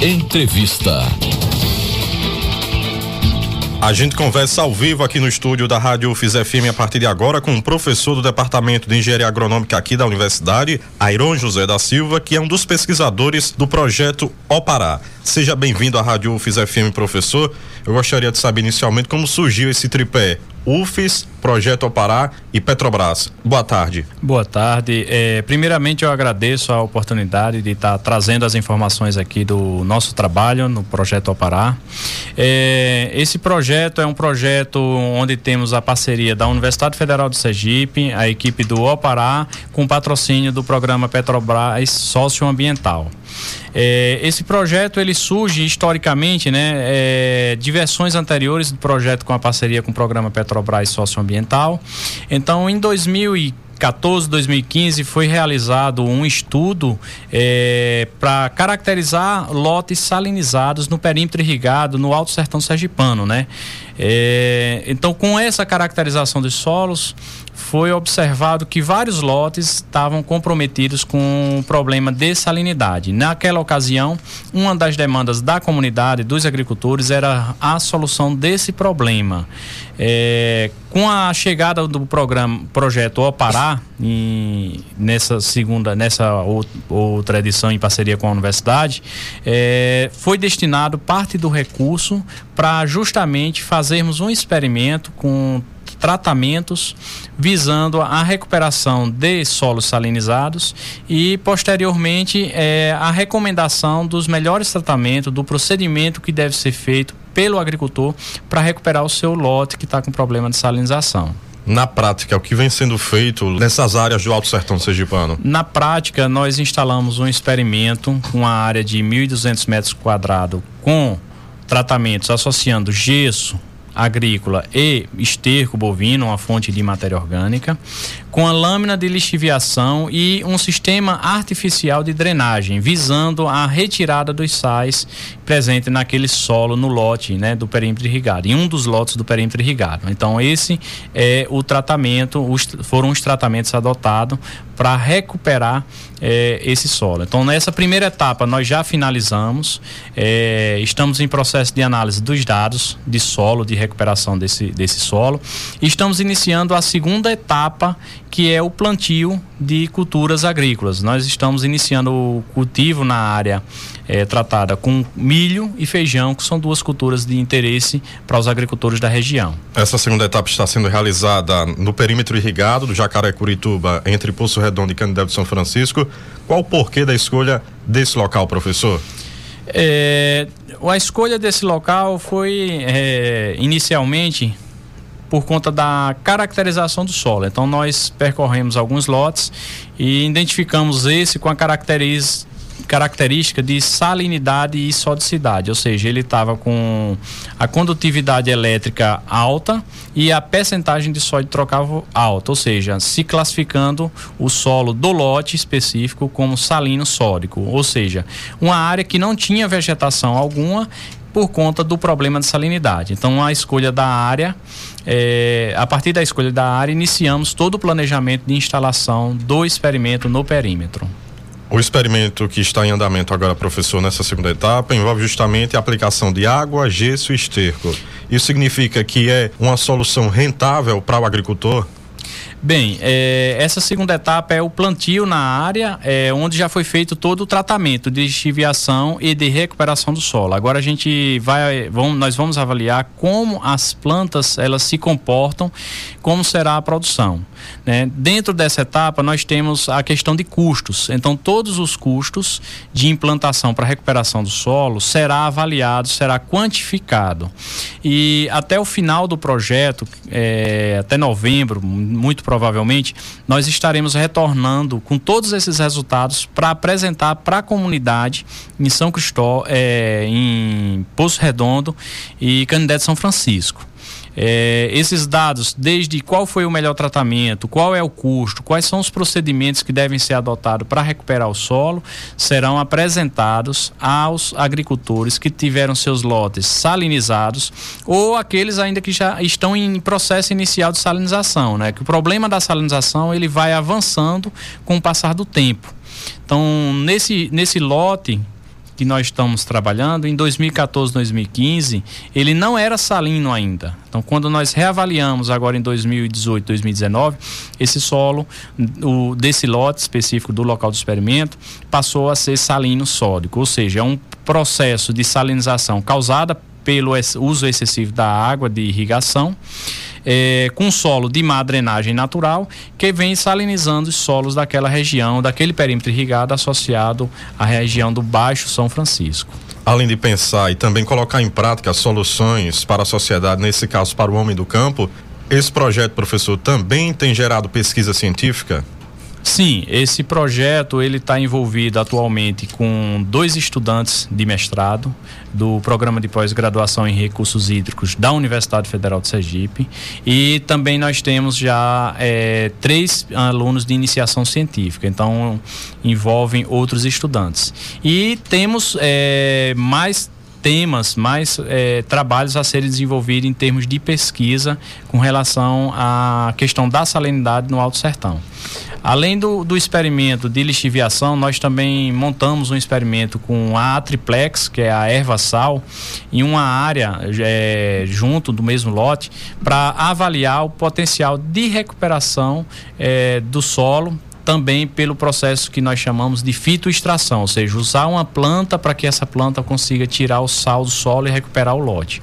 Entrevista. A gente conversa ao vivo aqui no estúdio da Rádio UFIS FM a partir de agora com o um professor do Departamento de Engenharia Agronômica aqui da Universidade, Airon José da Silva, que é um dos pesquisadores do projeto Opará. Seja bem-vindo à Rádio UFIS FM, professor. Eu gostaria de saber inicialmente como surgiu esse tripé UFES, Projeto Opará e Petrobras. Boa tarde. Boa tarde. É, primeiramente, eu agradeço a oportunidade de estar trazendo as informações aqui do nosso trabalho no Projeto Opará. É, esse projeto é um projeto onde temos a parceria da Universidade Federal de Sergipe, a equipe do Opará, com patrocínio do programa Petrobras Socioambiental. É, esse projeto ele surge historicamente, né, é, de versões anteriores do projeto com a parceria com o programa Petrobras Socioambiental. Então, em 2014, 2015 foi realizado um estudo é, para caracterizar lotes salinizados no perímetro irrigado no Alto Sertão Sergipano, né? É, então, com essa caracterização dos solos, foi observado que vários lotes estavam comprometidos com o problema de salinidade. Naquela ocasião, uma das demandas da comunidade, dos agricultores, era a solução desse problema. É, com a chegada do programa projeto Opará em, nessa segunda nessa outra edição em parceria com a universidade é, foi destinado parte do recurso para justamente fazermos um experimento com tratamentos visando a recuperação de solos salinizados e, posteriormente, é, a recomendação dos melhores tratamentos, do procedimento que deve ser feito pelo agricultor para recuperar o seu lote que está com problema de salinização. Na prática, o que vem sendo feito nessas áreas do Alto Sertão Sergipano? Na prática, nós instalamos um experimento com uma área de 1.200 metros quadrados com tratamentos associando gesso, agrícola e esterco bovino, uma fonte de matéria orgânica, com a lâmina de lixiviação e um sistema artificial de drenagem, visando a retirada dos sais presentes naquele solo no lote né, do perímetro irrigado, em um dos lotes do perímetro irrigado. Então, esse é o tratamento, os, foram os tratamentos adotados para recuperar é, esse solo. Então, nessa primeira etapa, nós já finalizamos, é, estamos em processo de análise dos dados de solo, de recuperação desse, desse solo, estamos iniciando a segunda etapa, que é o plantio de culturas agrícolas. Nós estamos iniciando o cultivo na área é, tratada com milho e feijão, que são duas culturas de interesse para os agricultores da região. Essa segunda etapa está sendo realizada no perímetro irrigado do Jacaré Curituba, entre Poço Redondo e Canidé de São Francisco. Qual o porquê da escolha desse local, professor? É, a escolha desse local foi é, inicialmente por conta da caracterização do solo. Então nós percorremos alguns lotes e identificamos esse com a característica característica de salinidade e sodicidade, ou seja, ele estava com a condutividade elétrica alta e a percentagem de sódio trocável alta, ou seja, se classificando o solo do lote específico como salino sódico, ou seja, uma área que não tinha vegetação alguma por conta do problema de salinidade. Então, a escolha da área, é, a partir da escolha da área, iniciamos todo o planejamento de instalação do experimento no perímetro. O experimento que está em andamento agora, professor, nessa segunda etapa, envolve justamente a aplicação de água, gesso e esterco. Isso significa que é uma solução rentável para o agricultor? Bem, é, essa segunda etapa é o plantio na área, é, onde já foi feito todo o tratamento de chiviação e de recuperação do solo. Agora a gente vai, vamos, nós vamos avaliar como as plantas elas se comportam, como será a produção. Né? Dentro dessa etapa nós temos a questão de custos. Então todos os custos de implantação para recuperação do solo será avaliado, será quantificado e até o final do projeto, é, até novembro, muito provavelmente, nós estaremos retornando com todos esses resultados para apresentar para a comunidade em São Cristóvão, é, em Poço Redondo e Canindé de São Francisco. É, esses dados, desde qual foi o melhor tratamento, qual é o custo, quais são os procedimentos que devem ser adotados para recuperar o solo, serão apresentados aos agricultores que tiveram seus lotes salinizados ou aqueles ainda que já estão em processo inicial de salinização, né? Que o problema da salinização ele vai avançando com o passar do tempo. Então, nesse, nesse lote que nós estamos trabalhando, em 2014, 2015, ele não era salino ainda. Então, quando nós reavaliamos agora em 2018, 2019, esse solo o, desse lote específico do local do experimento passou a ser salino sódico, ou seja, é um processo de salinização causada pelo uso excessivo da água de irrigação é, com solo de má drenagem natural, que vem salinizando os solos daquela região, daquele perímetro irrigado associado à região do Baixo São Francisco. Além de pensar e também colocar em prática soluções para a sociedade, nesse caso para o homem do campo, esse projeto, professor, também tem gerado pesquisa científica? Sim, esse projeto ele está envolvido atualmente com dois estudantes de mestrado do programa de pós-graduação em recursos hídricos da Universidade Federal de Sergipe e também nós temos já é, três alunos de iniciação científica, então envolvem outros estudantes e temos é, mais temas, mais é, trabalhos a serem desenvolvidos em termos de pesquisa com relação à questão da salinidade no Alto Sertão. Além do, do experimento de lixiviação, nós também montamos um experimento com a triplex, que é a erva sal, em uma área é, junto do mesmo lote, para avaliar o potencial de recuperação é, do solo também pelo processo que nós chamamos de fitoextração, ou seja, usar uma planta para que essa planta consiga tirar o sal do solo e recuperar o lote.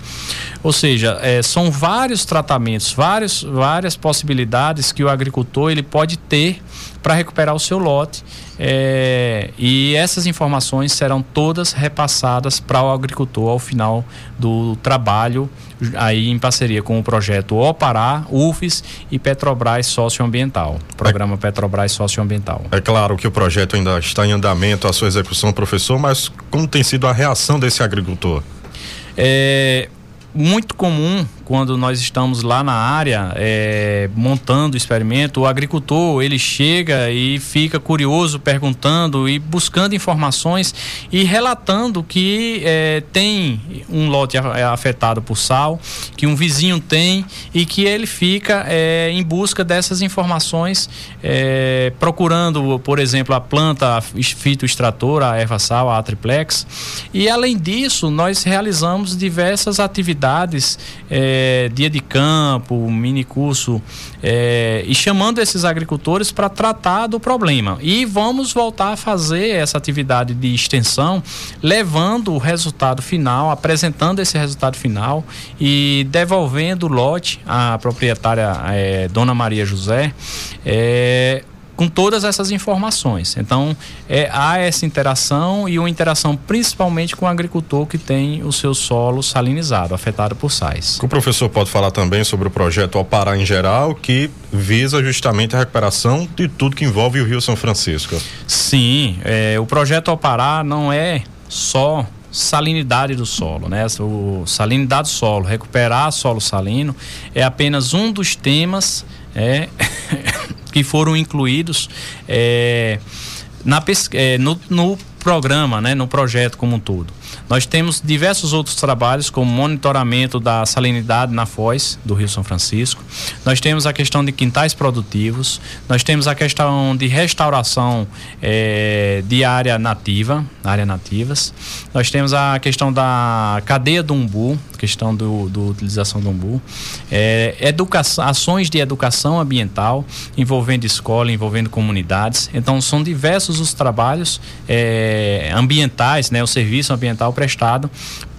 Ou seja, é, são vários tratamentos, vários, várias possibilidades que o agricultor ele pode ter para recuperar o seu lote. É, e essas informações serão todas repassadas para o agricultor ao final do trabalho, aí em parceria com o projeto Opará, UFES e Petrobras Socioambiental, Programa é, Petrobras Socioambiental. É claro que o projeto ainda está em andamento, a sua execução, professor, mas como tem sido a reação desse agricultor? É muito comum quando nós estamos lá na área é, montando o experimento, o agricultor ele chega e fica curioso, perguntando e buscando informações e relatando que é, tem um lote afetado por sal, que um vizinho tem e que ele fica é, em busca dessas informações, é, procurando, por exemplo, a planta fitoextratora, a erva sal, a triplex. E além disso, nós realizamos diversas atividades é, é, dia de campo, mini curso, é, e chamando esses agricultores para tratar do problema. E vamos voltar a fazer essa atividade de extensão, levando o resultado final, apresentando esse resultado final e devolvendo o lote à proprietária é, Dona Maria José. Com todas essas informações. Então, é, há essa interação e uma interação principalmente com o agricultor que tem o seu solo salinizado, afetado por sais. O professor pode falar também sobre o projeto Alpará em geral, que visa justamente a recuperação de tudo que envolve o Rio São Francisco. Sim, é, o projeto Alpará não é só salinidade do solo, né? O salinidade do solo, recuperar solo salino é apenas um dos temas é, que foram incluídos é, na, é, no, no programa, né, no projeto como um todo. Nós temos diversos outros trabalhos, como monitoramento da salinidade na foz do Rio São Francisco. Nós temos a questão de quintais produtivos. Nós temos a questão de restauração é, de área nativa, área nativas. Nós temos a questão da cadeia do umbu, questão do, do utilização do umbu. É, educação, ações de educação ambiental envolvendo escola, envolvendo comunidades. Então são diversos os trabalhos é, ambientais, né, o serviço ambiental prestado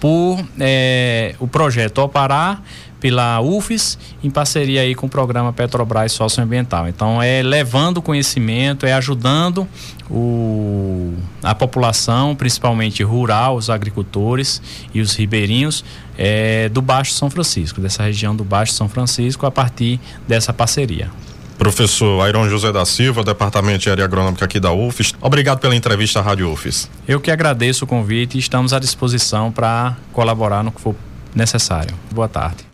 por é, o projeto Opará pela UFES em parceria aí com o programa Petrobras Socioambiental. Então é levando conhecimento, é ajudando o, a população, principalmente rural, os agricultores e os ribeirinhos é, do Baixo São Francisco, dessa região do Baixo São Francisco, a partir dessa parceria. Professor Airon José da Silva, Departamento de Área Agronômica aqui da UFES. Obrigado pela entrevista à Rádio UFES. Eu que agradeço o convite e estamos à disposição para colaborar no que for necessário. Boa tarde.